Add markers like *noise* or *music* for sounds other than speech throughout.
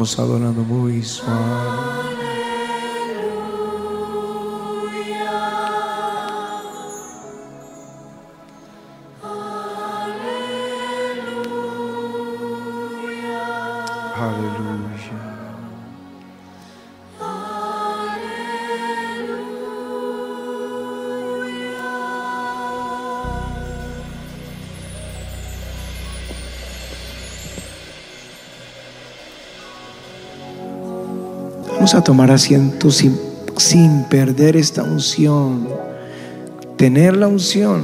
Vamos adorando muy suave. A tomar asiento sin, sin perder esta unción. Tener la unción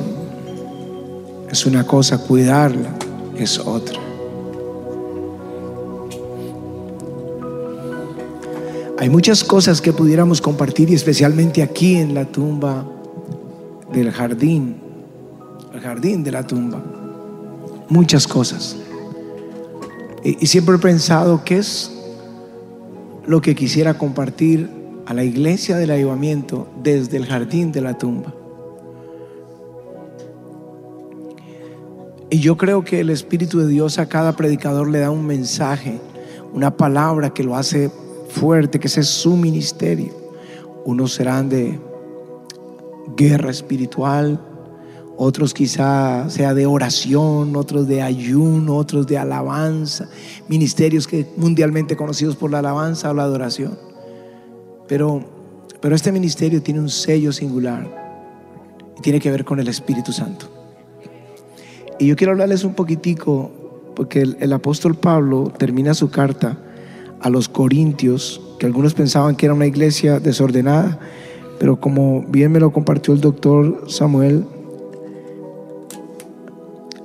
es una cosa, cuidarla es otra. Hay muchas cosas que pudiéramos compartir y especialmente aquí en la tumba del jardín, el jardín de la tumba. Muchas cosas. Y, y siempre he pensado que es lo que quisiera compartir a la iglesia del avivamiento desde el jardín de la tumba. Y yo creo que el Espíritu de Dios a cada predicador le da un mensaje, una palabra que lo hace fuerte, que ese es su ministerio. Unos serán de guerra espiritual, otros quizá sea de oración, otros de ayuno, otros de alabanza, ministerios que mundialmente conocidos por la alabanza o la adoración. Pero, pero este ministerio tiene un sello singular y tiene que ver con el Espíritu Santo. Y yo quiero hablarles un poquitico, porque el, el apóstol Pablo termina su carta a los corintios, que algunos pensaban que era una iglesia desordenada, pero como bien me lo compartió el doctor Samuel,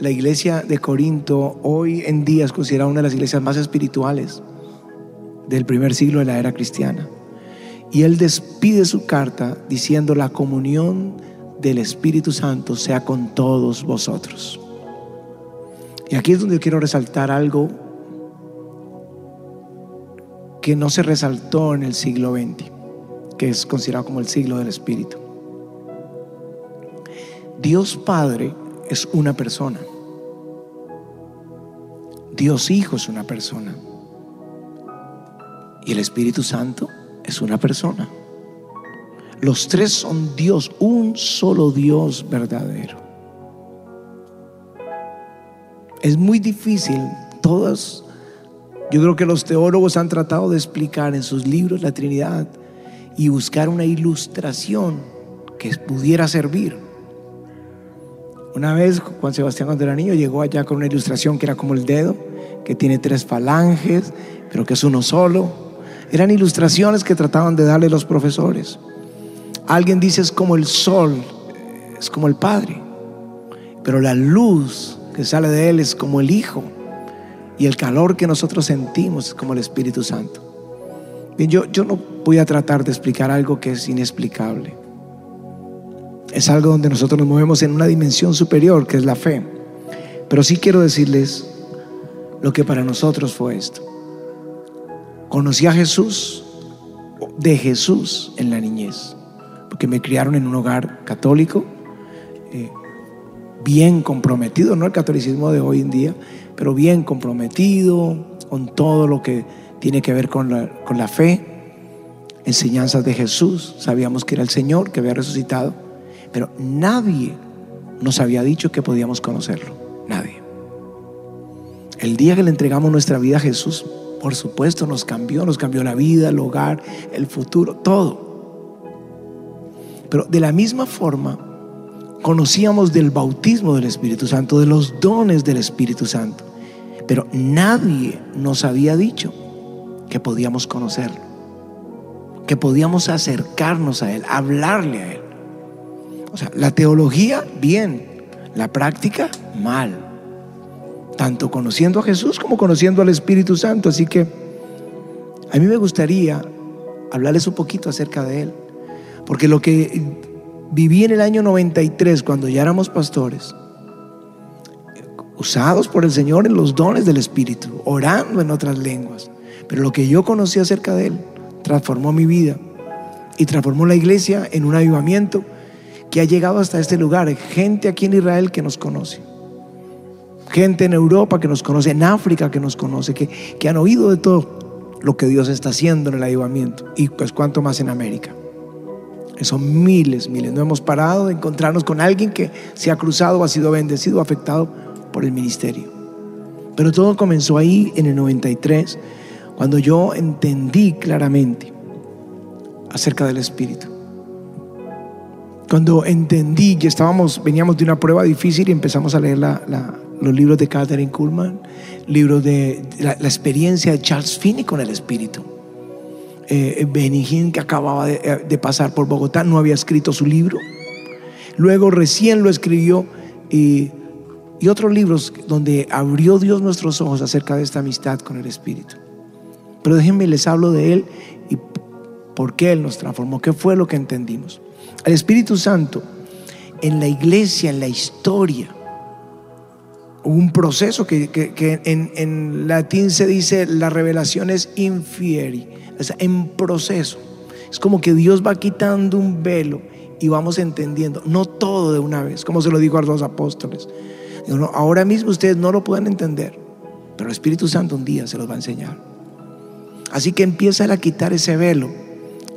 la iglesia de Corinto hoy en día es considerada una de las iglesias más espirituales del primer siglo de la era cristiana. Y él despide su carta diciendo la comunión del Espíritu Santo sea con todos vosotros. Y aquí es donde quiero resaltar algo que no se resaltó en el siglo XX, que es considerado como el siglo del Espíritu. Dios Padre es una persona. Dios Hijo es una persona. Y el Espíritu Santo es una persona. Los tres son Dios, un solo Dios verdadero. Es muy difícil, todas, yo creo que los teólogos han tratado de explicar en sus libros la Trinidad y buscar una ilustración que pudiera servir. Una vez Juan Sebastián cuando era niño llegó allá con una ilustración que era como el dedo, que tiene tres falanges, pero que es uno solo. Eran ilustraciones que trataban de darle los profesores. Alguien dice es como el sol, es como el Padre, pero la luz que sale de él es como el Hijo y el calor que nosotros sentimos es como el Espíritu Santo. Yo, yo no voy a tratar de explicar algo que es inexplicable. Es algo donde nosotros nos movemos en una dimensión superior, que es la fe. Pero sí quiero decirles lo que para nosotros fue esto. Conocí a Jesús, de Jesús en la niñez, porque me criaron en un hogar católico, eh, bien comprometido, no el catolicismo de hoy en día, pero bien comprometido con todo lo que tiene que ver con la, con la fe, enseñanzas de Jesús, sabíamos que era el Señor, que había resucitado pero nadie nos había dicho que podíamos conocerlo. Nadie. El día que le entregamos nuestra vida a Jesús, por supuesto, nos cambió, nos cambió la vida, el hogar, el futuro, todo. Pero de la misma forma, conocíamos del bautismo del Espíritu Santo, de los dones del Espíritu Santo. Pero nadie nos había dicho que podíamos conocerlo, que podíamos acercarnos a Él, hablarle a Él. O sea, la teología, bien. La práctica, mal. Tanto conociendo a Jesús como conociendo al Espíritu Santo. Así que a mí me gustaría hablarles un poquito acerca de Él. Porque lo que viví en el año 93, cuando ya éramos pastores, usados por el Señor en los dones del Espíritu, orando en otras lenguas. Pero lo que yo conocí acerca de Él transformó mi vida y transformó la iglesia en un avivamiento que ha llegado hasta este lugar, gente aquí en Israel que nos conoce, gente en Europa que nos conoce, en África que nos conoce, que, que han oído de todo lo que Dios está haciendo en el ayudamiento y pues cuánto más en América. Son miles, miles. No hemos parado de encontrarnos con alguien que se ha cruzado, ha sido bendecido, afectado por el ministerio. Pero todo comenzó ahí en el 93, cuando yo entendí claramente acerca del Espíritu. Cuando entendí que estábamos, veníamos de una prueba difícil y empezamos a leer los libros de Catherine Kuhlman, libros de la, experiencia de Charles Finney con el Espíritu. Eh, Benny que acababa de, de, pasar por Bogotá, no había escrito su libro. Luego recién lo escribió y otros libros donde abrió Dios nuestros ojos acerca de esta amistad con el Espíritu. Pero déjenme les hablo de Él y por qué Él nos transformó, qué fue lo que entendimos. El Espíritu Santo en la iglesia, en la historia, hubo un proceso que, en, latín se dice la revelación es infieri, es en proceso. Es como que Dios va quitando un velo y vamos entendiendo, no todo de una vez, como se lo dijo a los apóstoles ahora mismo ustedes no lo pueden entender, pero el Espíritu Santo un día se los va a enseñar. Así que empieza a quitar ese velo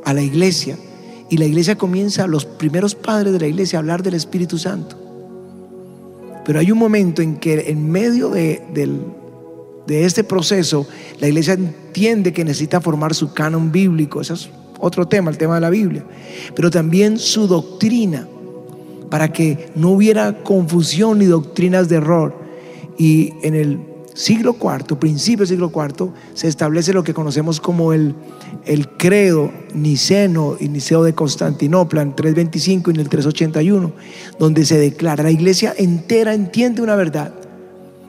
a la iglesia y la iglesia comienza, los primeros padres de la iglesia, a hablar del Espíritu Santo. Pero hay un momento en que en medio de, de este proceso, la iglesia entiende que necesita formar su canon bíblico. Ese es otro tema, el tema de la Biblia. Pero también su doctrina para que no hubiera confusión ni doctrinas de error. Y en el siglo IV, principio del siglo IV, se establece lo que conocemos como el, el credo niceno y niceo de Constantinopla en 325 y en el 381, donde se declara, la iglesia entera entiende una verdad,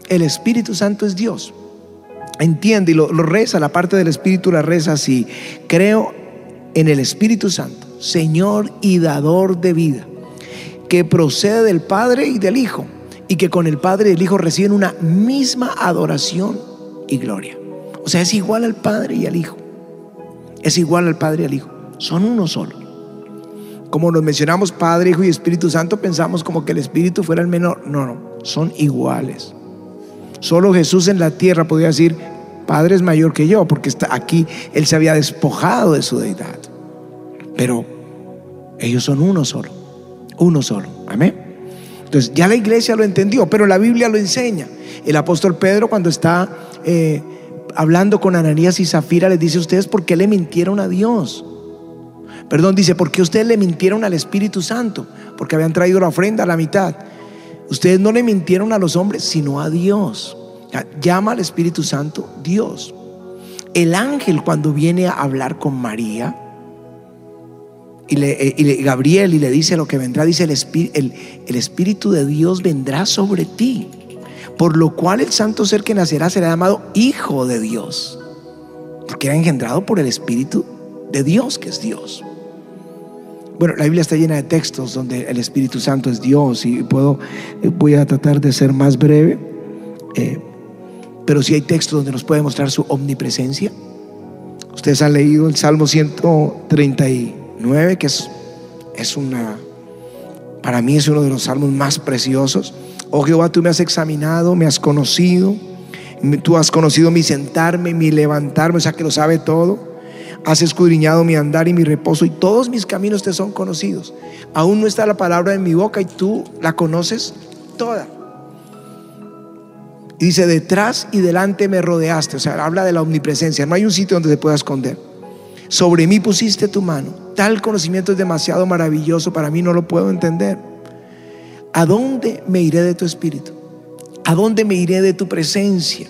el Espíritu Santo es Dios. Entiende y lo, lo reza, la parte del Espíritu la reza así, creo en el Espíritu Santo, Señor y dador de vida que procede del Padre y del Hijo, y que con el Padre y el Hijo reciben una misma adoración y gloria. O sea, es igual al Padre y al Hijo. Es igual al Padre y al Hijo. Son uno solo. Como nos mencionamos Padre, Hijo y Espíritu Santo, pensamos como que el Espíritu fuera el menor. No, no, son iguales. Solo Jesús en la tierra podía decir, Padre es mayor que yo, porque está aquí Él se había despojado de su deidad. Pero ellos son uno solo uno solo. Amén. Ya la iglesia lo entendió, pero la Biblia lo enseña. El apóstol Pedro cuando está eh, hablando con Ananías y Zafira les dice, ustedes, ¿por qué le mintieron a Dios? Perdón, dice, ¿por qué ustedes le mintieron al Espíritu Santo? Porque habían traído la ofrenda a la mitad. Ustedes no le mintieron a los hombres, sino a Dios. Llama al Espíritu Santo Dios. El ángel cuando viene a hablar con María, y, le, eh, Gabriel y le dice lo que vendrá, dice el, el, el Espíritu de Dios vendrá sobre ti, por lo cual el santo ser que nacerá será llamado Hijo de Dios, porque era engendrado por el Espíritu de Dios, que es Dios. Bueno, la Biblia está llena de textos donde el Espíritu Santo es Dios y puedo, eh, voy a tratar de ser más breve, eh, pero si hay textos donde nos puede mostrar su omnipresencia. Ustedes han leído el Salmo 130 9, que es, es una, para mí es uno de los salmos más preciosos. Oh Jehová, tú me has examinado, me has conocido, tú has conocido mi sentarme, mi levantarme, o sea que lo sabe todo. Has escudriñado mi andar y mi reposo y todos mis caminos te son conocidos. Aún no está la palabra en mi boca y tú la conoces toda. Y dice, detrás y delante me rodeaste. O sea, habla de la omnipresencia. No hay un sitio donde se pueda esconder. Sobre mí pusiste tu mano. Tal conocimiento es demasiado maravilloso para mí, no lo puedo entender. ¿A dónde me iré de tu espíritu? ¿A dónde me iré de tu presencia?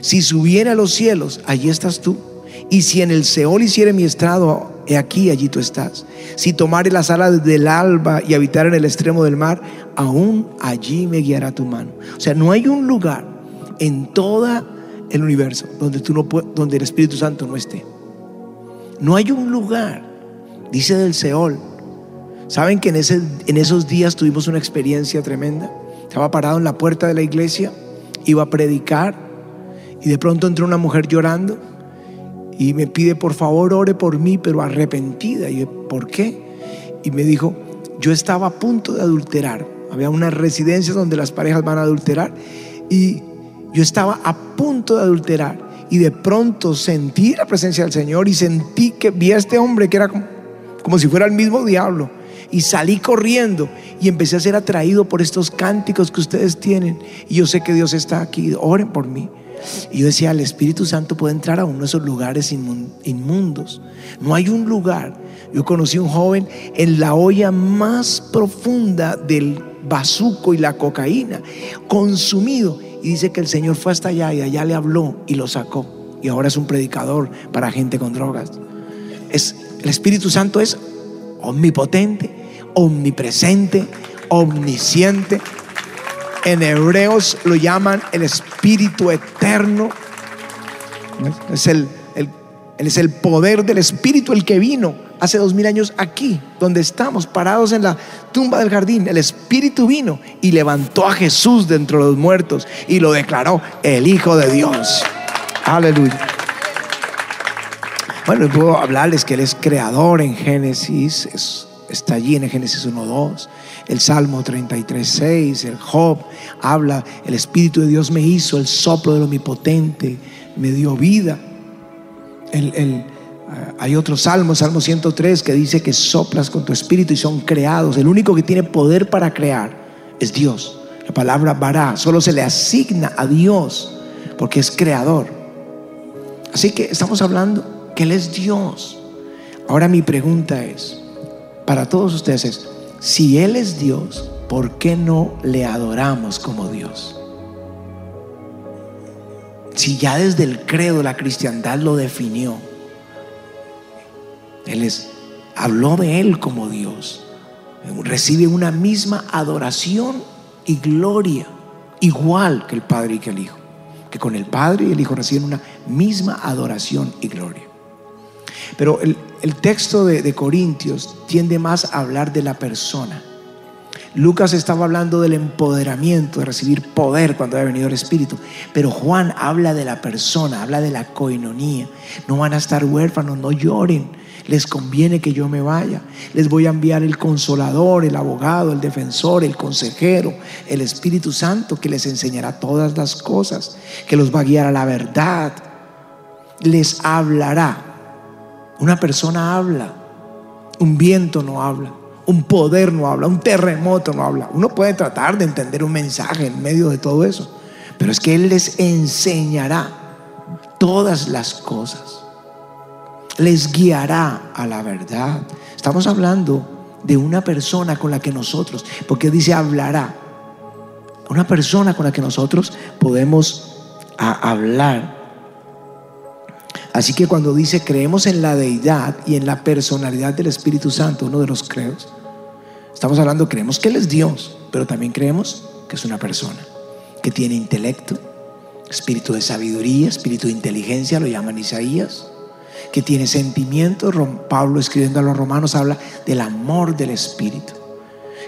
Si subiera a los cielos, allí estás tú. Y si en el Seol hiciere mi estrado, he aquí, allí tú estás. Si tomare las alas del alba y habitar en el extremo del mar, aún allí me guiará tu mano. O sea, no hay un lugar en todo el universo donde, tú no donde el Espíritu Santo no esté. No hay un lugar, dice del Seol. ¿Saben que en, ese, en esos días tuvimos una experiencia tremenda? Estaba parado en la puerta de la iglesia, iba a predicar y de pronto entró una mujer llorando y me pide por favor ore por mí, pero arrepentida. Y yo, ¿por qué? Y me dijo, yo estaba a punto de adulterar. Había unas residencias donde las parejas van a adulterar y yo estaba a punto de adulterar y de pronto sentí la presencia del Señor y sentí que vi a este hombre que era como, como si fuera el mismo diablo. Y salí corriendo y empecé a ser atraído por estos cánticos que ustedes tienen. Y yo sé que Dios está aquí, oren por mí. Y yo decía, el Espíritu Santo puede entrar a uno de esos lugares inmundos. No hay un lugar. Yo conocí a un joven en la olla más profunda del bazuco y la cocaína, consumido. Y dice que el Señor fue hasta allá y allá le habló y lo sacó. Y ahora es un predicador para gente con drogas. Es, el Espíritu Santo es omnipotente, omnipresente, omnisciente. En hebreos lo llaman el Espíritu Eterno. Es el, el, es el poder del Espíritu el que vino hace dos mil años aquí, donde estamos parados en la tumba del jardín. El Espíritu vino y levantó a Jesús dentro de los muertos y lo declaró el Hijo de Dios. Aleluya. Bueno, puedo hablarles que Él es creador en Génesis, está allí en Génesis 1.2 el Salmo 33, 6, el Job habla, el Espíritu de Dios me hizo, el soplo del Omnipotente me dio vida. El, el, ah, hay otro salmo, Salmo 103, que dice que soplas con tu espíritu y son creados. El único que tiene poder para crear es Dios. La palabra vará solo se le asigna a Dios porque es creador. Así que estamos hablando que Él es Dios. Ahora mi pregunta es, para todos ustedes es, si Él es Dios, ¿por qué no le adoramos como Dios? Si ya desde el credo la cristiandad lo definió, Él es, habló de Él como Dios, recibe una misma adoración y gloria, igual que el Padre y que el Hijo, que con el Padre y el Hijo reciben una misma adoración y gloria. Pero el, texto de, de Corintios tiende más a hablar de la persona. Lucas estaba hablando del empoderamiento, de recibir poder cuando haya venido el Espíritu. Pero Juan habla de la persona, habla de la coinonía. No van a estar huérfanos, no lloren. Les conviene que yo me vaya. Les voy a enviar el consolador, el abogado, el defensor, el consejero, el Espíritu Santo que les enseñará todas las cosas, que los va a guiar a la verdad. Les hablará una persona habla, un viento no habla, un poder no habla, un terremoto no habla. Uno puede tratar de entender un mensaje en medio de todo eso, pero es que Él les enseñará todas las cosas, les guiará a la verdad. Estamos hablando de una persona con la que nosotros, porque dice hablará, una persona con la que nosotros podemos hablar Así que cuando dice creemos en la deidad y en la personalidad del Espíritu Santo, uno de los creos, estamos hablando, creemos que Él es Dios, pero también creemos que es una persona, que tiene intelecto, espíritu de sabiduría, espíritu de inteligencia, lo llaman Isaías, que tiene sentimientos. Pablo escribiendo a los romanos habla del amor del Espíritu,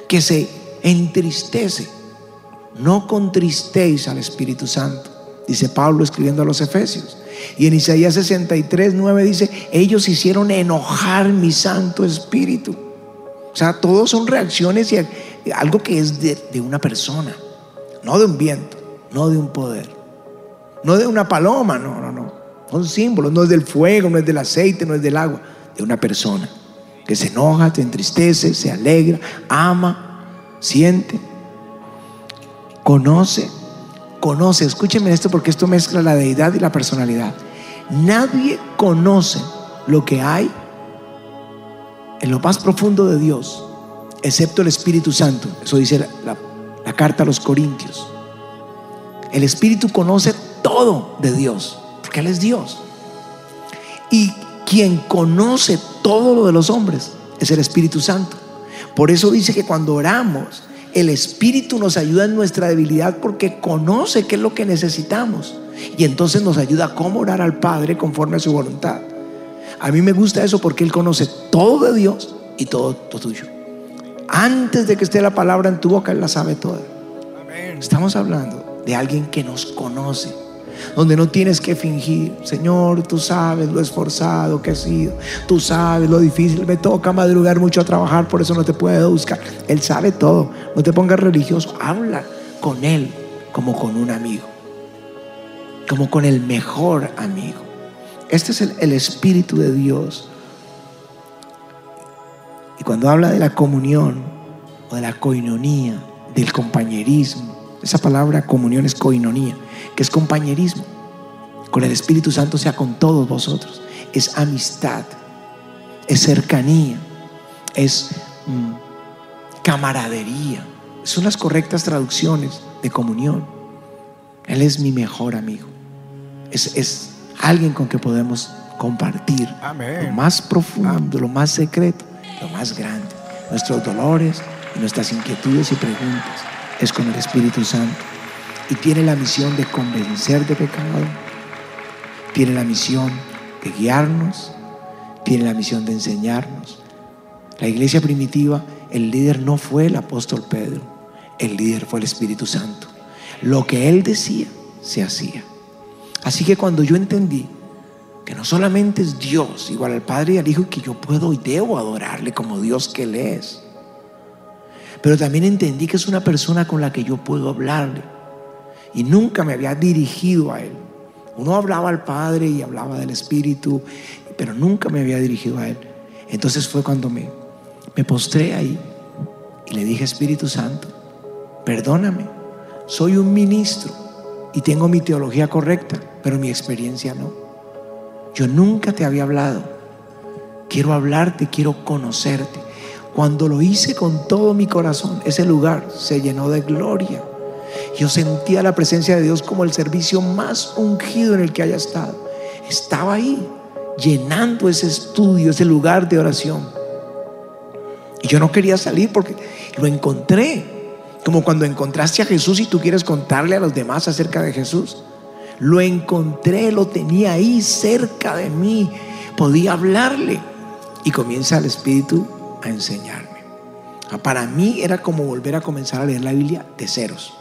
que se entristece. No contristéis al Espíritu Santo, dice Pablo escribiendo a los Efesios. Y en Isaías 63, 9 dice, ellos hicieron enojar mi Santo Espíritu. O sea, todos son reacciones y algo que es de, una persona, no de un viento, no de un poder, no de una paloma, no, no, no. Son símbolos, no es del fuego, no es del aceite, no es del agua, de una persona que se enoja, se entristece, se alegra, ama, siente, conoce conoce, escúchenme esto porque esto mezcla la deidad y la personalidad. Nadie conoce lo que hay en lo más profundo de Dios, excepto el Espíritu Santo. Eso dice la, carta a los Corintios. El Espíritu conoce todo de Dios, porque Él es Dios. Y quien conoce todo lo de los hombres es el Espíritu Santo. Por eso dice que cuando oramos, el Espíritu nos ayuda en nuestra debilidad porque conoce qué es lo que necesitamos. Y entonces nos ayuda a cómo orar al Padre conforme a su voluntad. A mí me gusta eso porque Él conoce todo de Dios y todo, todo tuyo. Antes de que esté la palabra en tu boca, Él la sabe toda. Estamos hablando de alguien que nos conoce donde no tienes que fingir, Señor, tú sabes lo esforzado que he sido, tú sabes lo difícil, me toca madrugar mucho a trabajar, por eso no te puedo buscar. Él sabe todo, no te pongas religioso, habla con Él como con un amigo. como con el mejor amigo. Este es el, el Espíritu de Dios. Y cuando habla de la comunión o de la coinonía, del compañerismo, esa palabra comunión es coinonía, que es compañerismo. Con el Espíritu Santo sea con todos vosotros. Es amistad, es cercanía, es mm, camaradería. Son las correctas traducciones de comunión. Él es mi mejor amigo. Es, es alguien con que podemos compartir lo más profundo, lo más secreto, lo más grande. Nuestros dolores y nuestras inquietudes y preguntas es con el Espíritu Santo. Y tiene la misión de convencer de pecado, tiene la misión de guiarnos, tiene la misión de enseñarnos. La iglesia primitiva, el líder no fue el apóstol Pedro, el líder fue el Espíritu Santo. Lo que él decía, se hacía. Así que cuando yo entendí que no solamente es Dios, igual al Padre y al Hijo, que yo puedo y debo adorarle como Dios que Él es, pero también entendí que es una persona con la que yo puedo hablarle. Y nunca me había dirigido a Él. Uno hablaba al Padre y hablaba del Espíritu, pero nunca me había dirigido a Él. Entonces fue cuando me, me postré ahí y le dije, Espíritu Santo, perdóname, soy un ministro y tengo mi teología correcta, pero mi experiencia no. Yo nunca te había hablado. Quiero hablarte, quiero conocerte. Cuando lo hice con todo mi corazón, ese lugar se llenó de gloria. Yo sentía la presencia de Dios como el servicio más ungido en el que haya estado. Estaba ahí, llenando ese estudio, ese lugar de oración. Y yo no quería salir porque lo encontré. Como cuando encontraste a Jesús y tú quieres contarle a los demás acerca de Jesús. Lo encontré, lo tenía ahí cerca de mí. Podía hablarle. Y comienza el Espíritu a enseñarme. Ah, para mí era como volver a comenzar a leer la Biblia de ceros.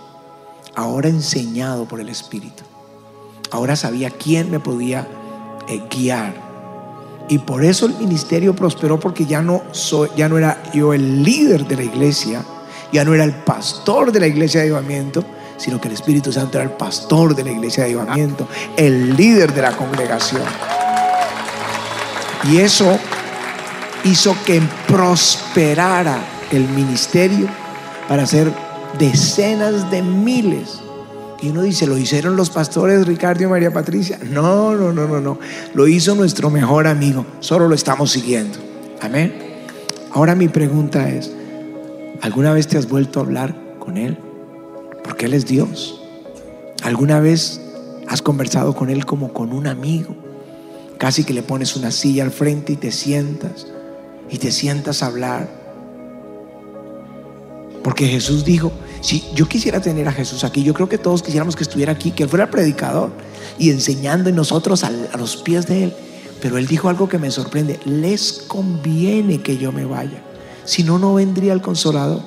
Ahora enseñado por el Espíritu. Ahora sabía quién me podía eh, guiar. Y por eso el ministerio prosperó porque ya no, soy, ya no era yo el líder de la iglesia, ya no era el pastor de la iglesia de avivamiento, sino que el Espíritu Santo era el pastor de la iglesia de avivamiento, el líder de la congregación. Y eso hizo que prosperara el ministerio para hacer decenas de miles. Y uno dice, ¿lo hicieron los pastores Ricardo y María Patricia? No, no, no, no, no. Lo hizo nuestro mejor amigo. Solo lo estamos siguiendo. Amén. Ahora mi pregunta es, ¿alguna vez te has vuelto a hablar con Él? Porque Él es Dios. ¿Alguna vez has conversado con Él como con un amigo? Casi que le pones una silla al frente y te sientas y te sientas a hablar. Porque Jesús dijo, si yo quisiera tener a Jesús aquí, yo creo que todos quisiéramos que estuviera aquí, que Él fuera predicador y enseñando y nosotros a, los pies de Él. Pero Él dijo algo que me sorprende, les conviene que yo me vaya, si no, no vendría el consolador.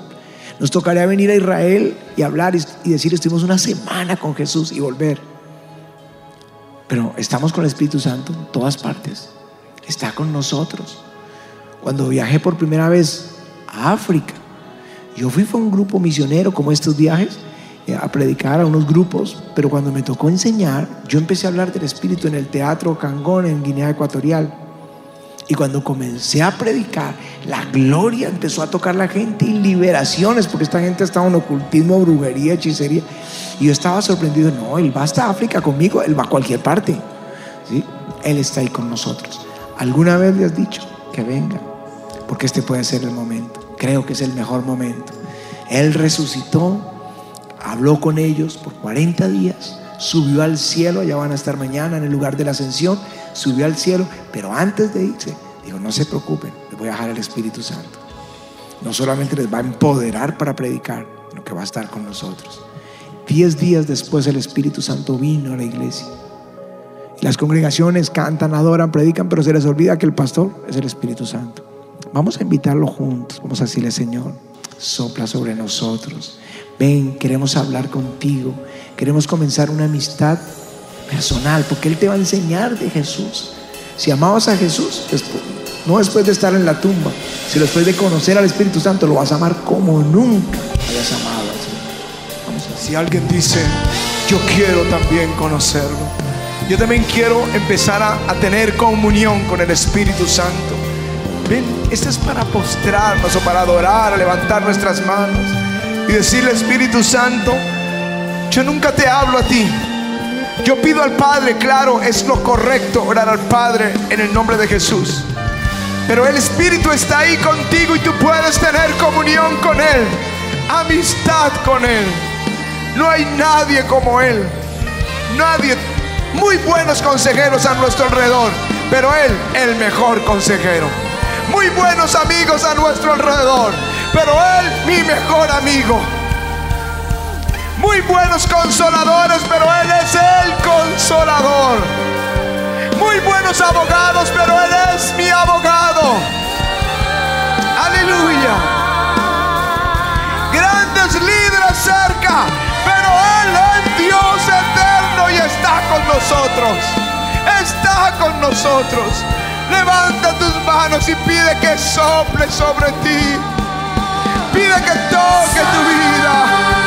Nos tocaría venir a Israel y hablar y decir, estuvimos una semana con Jesús y volver. Pero estamos con el Espíritu Santo en todas partes. Está con nosotros. Cuando viajé por primera vez a África, yo fui con un grupo misionero como estos viajes eh, a predicar a unos grupos, pero cuando me tocó enseñar, yo empecé a hablar del Espíritu en el Teatro Cangón en Guinea Ecuatorial. Y cuando comencé a predicar, la gloria empezó a tocar la gente y liberaciones, porque esta gente estaba en ocultismo, brujería, hechicería. Y yo estaba sorprendido, no, Él va hasta África conmigo, Él va a cualquier parte. ¿Sí? Él está ahí con nosotros. ¿Alguna vez le has dicho que venga? Porque este puede ser el momento. Creo que es el mejor momento. Él resucitó, habló con ellos por 40 días, subió al cielo, allá van a estar mañana en el lugar de la ascensión, subió al cielo, pero antes de irse, dijo, no se preocupen, les voy a dejar el Espíritu Santo. No solamente les va a empoderar para predicar, sino que va a estar con nosotros. Diez días después el Espíritu Santo vino a la iglesia. Las congregaciones cantan, adoran, predican, pero se les olvida que el pastor es el Espíritu Santo. Vamos a invitarlo juntos. Vamos a decirle, Señor, sopla sobre nosotros. Ven, queremos hablar contigo. Queremos comenzar una amistad personal, porque Él te va a enseñar de Jesús. Si amabas a Jesús, no después de estar en la tumba, sino después de conocer al Espíritu Santo, lo vas a amar como nunca hayas amado al Señor. Si alguien dice, yo quiero también conocerlo. Yo también quiero empezar a, a tener comunión con el Espíritu Santo. Esto es para postrarnos o para adorar, levantar nuestras manos y decirle, Espíritu Santo, yo nunca te hablo a ti. Yo pido al Padre, claro, es lo correcto orar al Padre en el nombre de Jesús. Pero el Espíritu está ahí contigo y tú puedes tener comunión con Él, amistad con Él. No hay nadie como Él. Nadie. Muy buenos consejeros a nuestro alrededor, pero Él el mejor consejero. Muy buenos amigos a nuestro alrededor, pero Él mi mejor amigo. Muy buenos consoladores, pero Él es el consolador. Muy buenos abogados, pero Él es mi abogado. Aleluya. Grandes líderes cerca, pero Él es Dios eterno y está con nosotros. Está con nosotros. Levanta tus manos y pide que sople sobre ti. Pide que toque tu vida.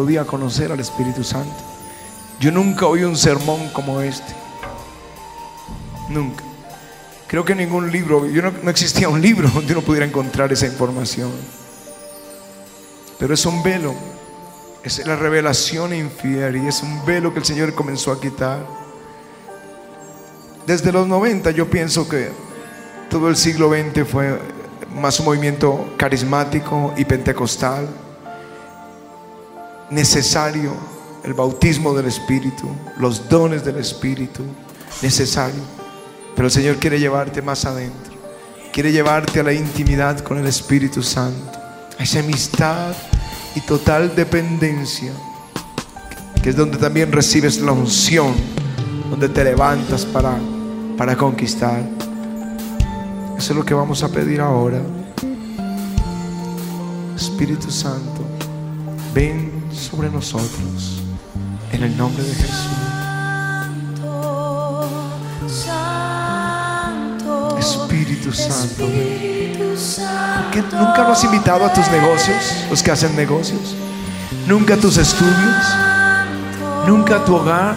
Podía conocer al Espíritu Santo. Yo nunca oí un sermón como este. Nunca. Creo que ningún libro, yo no, no existía un libro *laughs* donde uno pudiera encontrar esa información. Pero es un velo, es la revelación infiel y es un velo que el Señor comenzó a quitar. Desde los 90 yo pienso que todo el siglo XX fue más un movimiento carismático y pentecostal, necesario, el bautismo del Espíritu, los dones del Espíritu, necesario. Pero el Señor quiere llevarte más adentro, quiere llevarte a la intimidad con el Espíritu Santo, a esa amistad y total dependencia, que es donde también recibes la unción, donde te levantas para, para conquistar. Eso es lo que vamos a pedir ahora. Espíritu Santo, ven sobre nosotros en el nombre de Jesús. Santo, Espíritu Santo, Santo. ¿Qué- ¿Nunca lo has invitado a tus negocios, los que hacen negocios? ¿Nunca a tus estudios? ¿Nunca a tu hogar?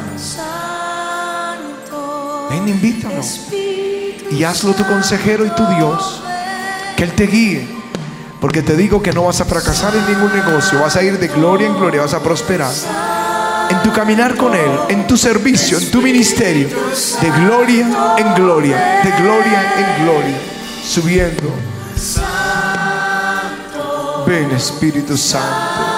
Ven, invítalo. Y hazlo tu consejero y tu Dios. Que Él te guíe. Porque te digo que no vas a fracasar en ningún negocio. Vas a ir de gloria en gloria. Vas a prosperar. En tu caminar con Él. En tu servicio. En tu ministerio. De gloria en gloria. De gloria en gloria. Subiendo. Ven Espíritu Santo.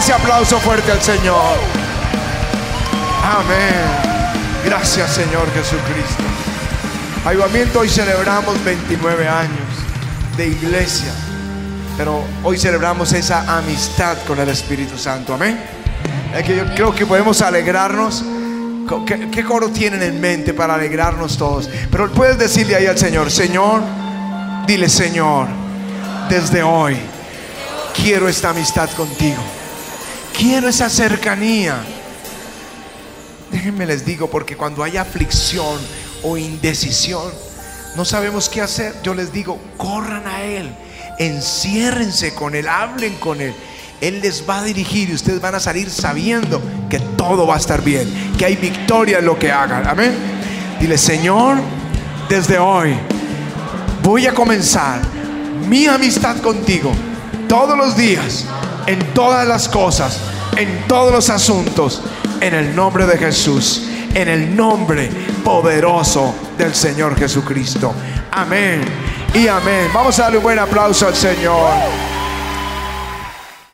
Ese aplauso fuerte al Señor. Amén. Gracias, Señor Jesucristo. Avivamiento, hoy celebramos 29 años de iglesia. Pero hoy celebramos esa amistad con el Espíritu Santo. Amén. Es que yo creo que podemos alegrarnos. Co- ¿Qué, qué coro tienen en mente para alegrarnos todos? Pero puedes decirle ahí al Señor, Señor, dile Señor, desde hoy quiero esta amistad contigo. Quiero esa cercanía. Déjenme les digo, porque cuando hay aflicción o indecisión, no sabemos qué hacer. Yo les digo, corran a Él, enciérrense con Él, hablen con Él Él les va a dirigir y ustedes van a salir sabiendo que todo va a estar bien, que hay victoria en lo que hagan. Amén. Dile, Señor, desde hoy voy a comenzar mi amistad contigo todos los días, en todas las cosas, en todos los asuntos, en el nombre de Jesús, en el nombre poderoso del Señor Jesucristo. Amén y amén. Vamos a darle un buen aplauso al Señor.